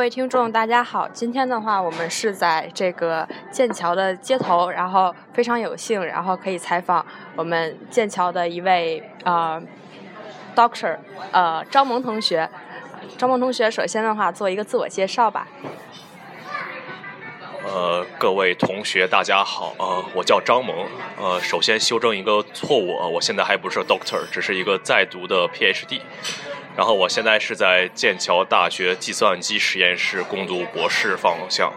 各位听众，大家好。今天的话，我们是在这个剑桥的街头，然后非常有幸，然后可以采访我们剑桥的一位呃 doctor，呃张萌同学。张萌同学，首先的话做一个自我介绍吧。呃，各位同学，大家好。呃，我叫张萌。呃，首先修正一个错误，我现在还不是 doctor，只是一个在读的 PhD。然后我现在是在剑桥大学计算机实验室攻读博士方向。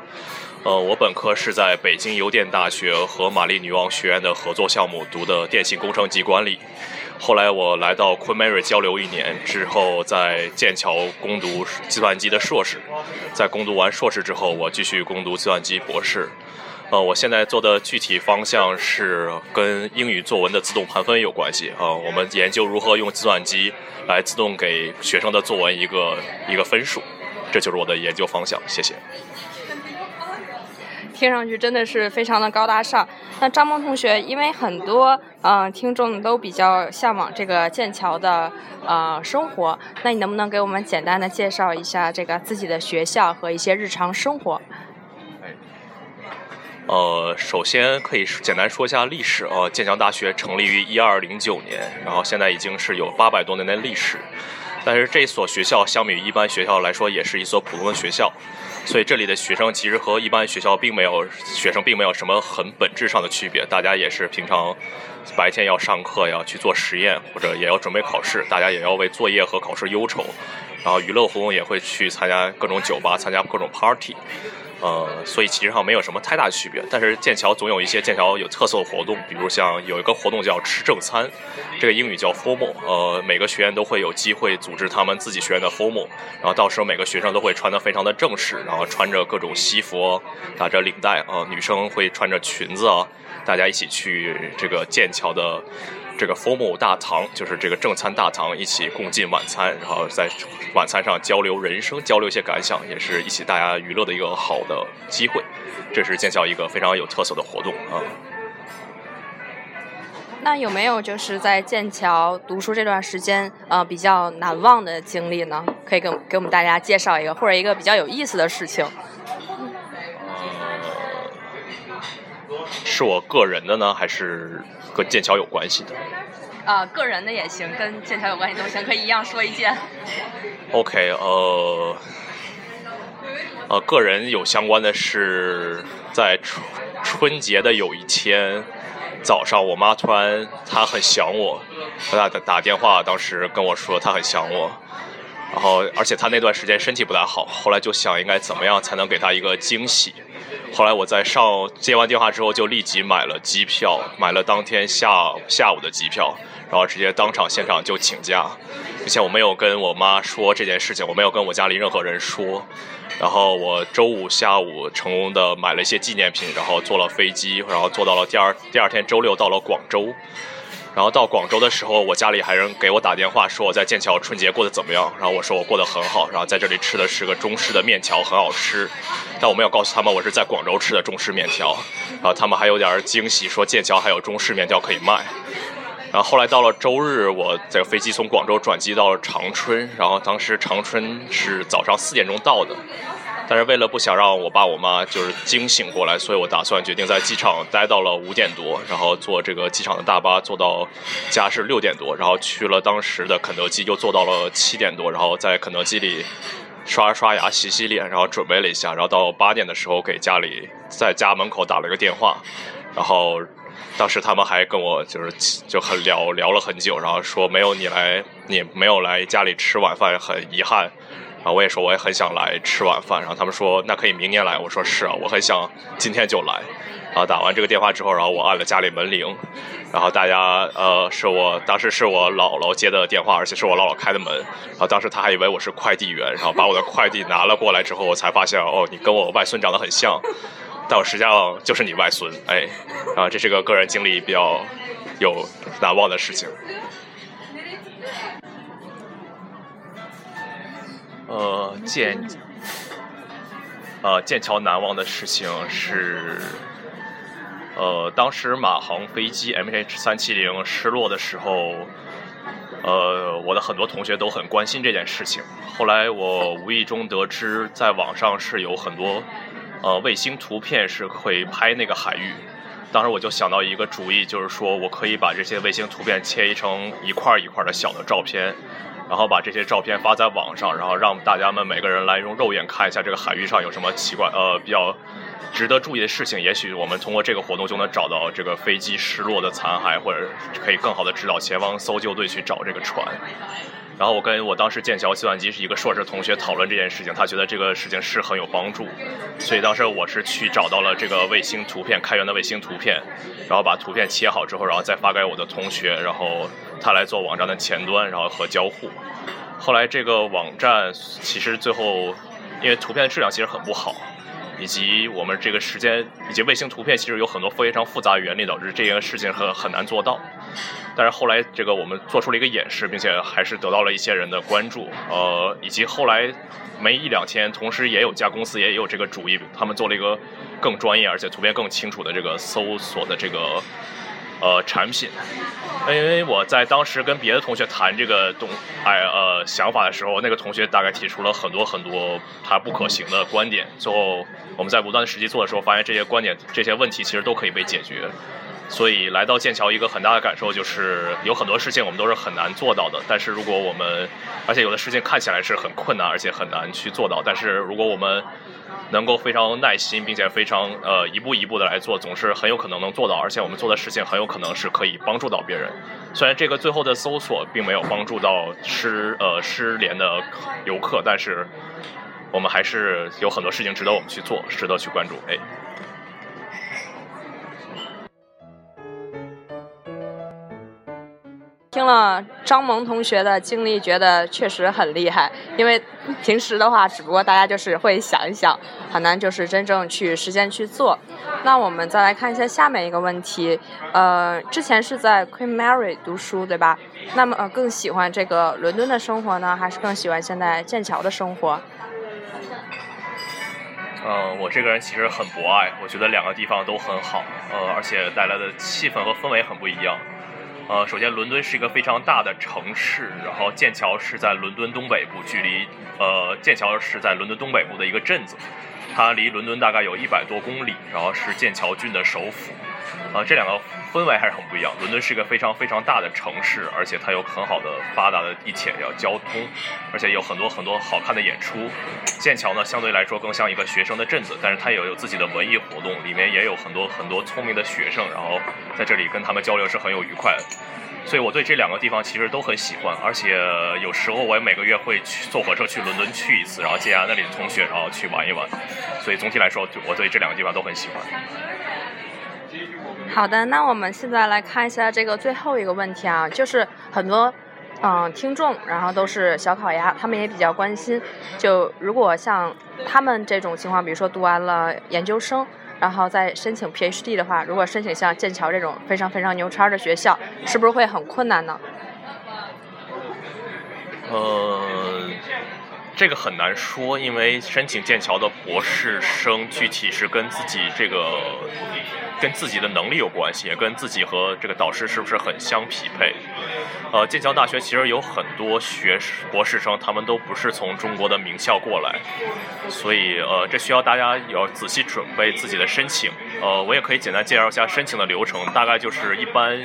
呃，我本科是在北京邮电大学和玛丽女王学院的合作项目读的电信工程及管理。后来我来到 Queen Mary 交流一年之后，在剑桥攻读计算机的硕士。在攻读完硕士之后，我继续攻读计算机博士。呃，我现在做的具体方向是跟英语作文的自动盘分有关系。啊，我们研究如何用计算机来自动给学生的作文一个一个分数，这就是我的研究方向。谢谢。听上去真的是非常的高大上。那张萌同学，因为很多嗯听众都比较向往这个剑桥的呃生活，那你能不能给我们简单的介绍一下这个自己的学校和一些日常生活？呃，首先可以简单说一下历史。呃，剑桥大学成立于一二零九年，然后现在已经是有八百多年的历史。但是这所学校相比于一般学校来说，也是一所普通的学校，所以这里的学生其实和一般学校并没有学生并没有什么很本质上的区别。大家也是平常白天要上课，要去做实验，或者也要准备考试，大家也要为作业和考试忧愁。然后娱乐活动也会去参加各种酒吧，参加各种 party。呃，所以其实上没有什么太大区别，但是剑桥总有一些剑桥有特色的活动，比如像有一个活动叫吃正餐，这个英语叫 formal，呃，每个学院都会有机会组织他们自己学院的 formal，然后到时候每个学生都会穿得非常的正式，然后穿着各种西服，打着领带啊，女生会穿着裙子啊，大家一起去这个剑桥的。这个 formal 大堂就是这个正餐大堂，一起共进晚餐，然后在晚餐上交流人生，交流一些感想，也是一起大家娱乐的一个好的机会。这是剑桥一个非常有特色的活动啊。那有没有就是在剑桥读书这段时间，呃，比较难忘的经历呢？可以给给我们大家介绍一个，或者一个比较有意思的事情。是我个人的呢，还是跟剑桥有关系的？啊，个人的也行，跟剑桥有关系都行，可以一样说一件。OK，呃，呃，个人有相关的是，在春春节的有一天早上，我妈突然她很想我，她打打电话，当时跟我说她很想我。然后，而且他那段时间身体不太好，后来就想应该怎么样才能给他一个惊喜。后来我在上接完电话之后，就立即买了机票，买了当天下下午的机票，然后直接当场现场就请假，并且我没有跟我妈说这件事情，我没有跟我家里任何人说。然后我周五下午成功的买了一些纪念品，然后坐了飞机，然后坐到了第二第二天周六到了广州。然后到广州的时候，我家里还人给我打电话说我在剑桥春节过得怎么样。然后我说我过得很好，然后在这里吃的是个中式的面条，很好吃。但我没有告诉他们我是在广州吃的中式面条。然后他们还有点惊喜，说剑桥还有中式面条可以卖。然后后来到了周日，我这个飞机从广州转机到了长春，然后当时长春是早上四点钟到的。但是为了不想让我爸我妈就是惊醒过来，所以我打算决定在机场待到了五点多，然后坐这个机场的大巴坐到家是六点多，然后去了当时的肯德基，又坐到了七点多，然后在肯德基里刷刷牙、洗洗脸，然后准备了一下，然后到八点的时候给家里在家门口打了个电话，然后当时他们还跟我就是就很聊聊了很久，然后说没有你来，你没有来家里吃晚饭，很遗憾。然后，我也说我也很想来吃晚饭，然后他们说那可以明年来，我说是啊，我很想今天就来。然后打完这个电话之后，然后我按了家里门铃，然后大家呃是我当时是我姥姥接的电话，而且是我姥姥开的门，然后当时他还以为我是快递员，然后把我的快递拿了过来之后，我才发现哦，你跟我外孙长得很像，但我实际上就是你外孙，哎，啊，这是个个人经历比较有难忘的事情。呃，剑，呃，剑桥难忘的事情是，呃，当时马航飞机 MH 三七零失落的时候，呃，我的很多同学都很关心这件事情。后来我无意中得知，在网上是有很多呃卫星图片是可以拍那个海域。当时我就想到一个主意，就是说我可以把这些卫星图片切成一块一块的小的照片，然后把这些照片发在网上，然后让大家们每个人来用肉眼看一下这个海域上有什么奇怪呃比较。值得注意的事情，也许我们通过这个活动就能找到这个飞机失落的残骸，或者可以更好的指导前方搜救队去找这个船。然后我跟我当时剑桥计算机是一个硕士同学讨论这件事情，他觉得这个事情是很有帮助，所以当时我是去找到了这个卫星图片，开源的卫星图片，然后把图片切好之后，然后再发给我的同学，然后他来做网站的前端，然后和交互。后来这个网站其实最后因为图片的质量其实很不好。以及我们这个时间，以及卫星图片，其实有很多非常复杂的原理，导致这件事情很很难做到。但是后来，这个我们做出了一个演示，并且还是得到了一些人的关注。呃，以及后来没一两天，同时也有家公司也有这个主意，他们做了一个更专业而且图片更清楚的这个搜索的这个。呃，产品，因为我在当时跟别的同学谈这个东，哎呃想法的时候，那个同学大概提出了很多很多他不可行的观点。最后我们在不断的实际做的时候，发现这些观点、这些问题其实都可以被解决。所以来到剑桥，一个很大的感受就是有很多事情我们都是很难做到的。但是如果我们，而且有的事情看起来是很困难，而且很难去做到。但是如果我们能够非常耐心，并且非常呃一步一步的来做，总是很有可能能做到。而且我们做的事情很有可能是可以帮助到别人。虽然这个最后的搜索并没有帮助到失呃失联的游客，但是我们还是有很多事情值得我们去做，值得去关注。哎。听了张萌同学的经历，觉得确实很厉害。因为平时的话，只不过大家就是会想一想，很难就是真正去实践去做。那我们再来看一下下面一个问题。呃，之前是在 Queen Mary 读书，对吧？那么呃，更喜欢这个伦敦的生活呢，还是更喜欢现在剑桥的生活？嗯，我这个人其实很博爱，我觉得两个地方都很好，呃，而且带来的气氛和氛围很不一样。呃，首先，伦敦是一个非常大的城市，然后剑桥是在伦敦东北部，距离呃剑桥是在伦敦东北部的一个镇子，它离伦敦大概有一百多公里，然后是剑桥郡的首府。呃，这两个氛围还是很不一样。伦敦是一个非常非常大的城市，而且它有很好的发达的地铁要交通，而且有很多很多好看的演出。剑桥呢，相对来说更像一个学生的镇子，但是它也有自己的文艺活动，里面也有很多很多聪明的学生，然后在这里跟他们交流是很有愉快的。所以我对这两个地方其实都很喜欢，而且有时候我也每个月会去坐火车去伦敦去一次，然后见下那里的同学，然后去玩一玩。所以总体来说，我对这两个地方都很喜欢。好的，那我们现在来看一下这个最后一个问题啊，就是很多嗯听众，然后都是小烤鸭，他们也比较关心，就如果像他们这种情况，比如说读完了研究生，然后再申请 PhD 的话，如果申请像剑桥这种非常非常牛叉的学校，是不是会很困难呢？呃，这个很难说，因为申请剑桥的博士生具体是跟自己这个。跟自己的能力有关系，也跟自己和这个导师是不是很相匹配。呃，剑桥大学其实有很多学、博士生，他们都不是从中国的名校过来，所以呃，这需要大家要仔细准备自己的申请。呃，我也可以简单介绍一下申请的流程，大概就是一般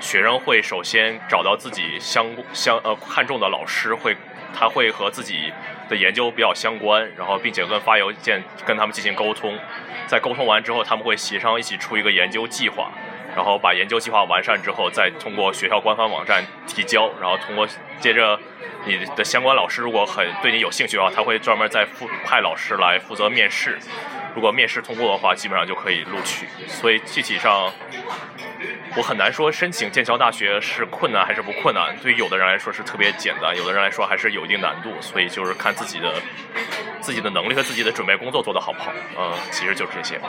学生会首先找到自己相相呃看重的老师，会他会和自己的研究比较相关，然后并且跟发邮件跟他们进行沟通。在沟通完之后，他们会协商一起出一个研究计划，然后把研究计划完善之后，再通过学校官方网站提交，然后通过接着你的相关老师如果很对你有兴趣的话，他会专门再负派老师来负责面试。如果面试通过的话，基本上就可以录取。所以具体上，我很难说申请剑桥大学是困难还是不困难。对于有的人来说是特别简单，有的人来说还是有一定难度。所以就是看自己的自己的能力和自己的准备工作做得好不好。嗯，其实就是这些。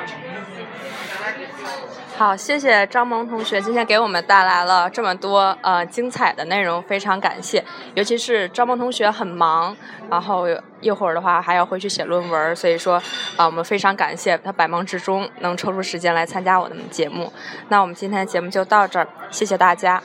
好，谢谢张萌同学今天给我们带来了这么多呃精彩的内容，非常感谢。尤其是张萌同学很忙，然后一会儿的话还要回去写论文，所以说啊我们非常感谢他百忙之中能抽出时间来参加我们的节目。那我们今天的节目就到这儿，谢谢大家。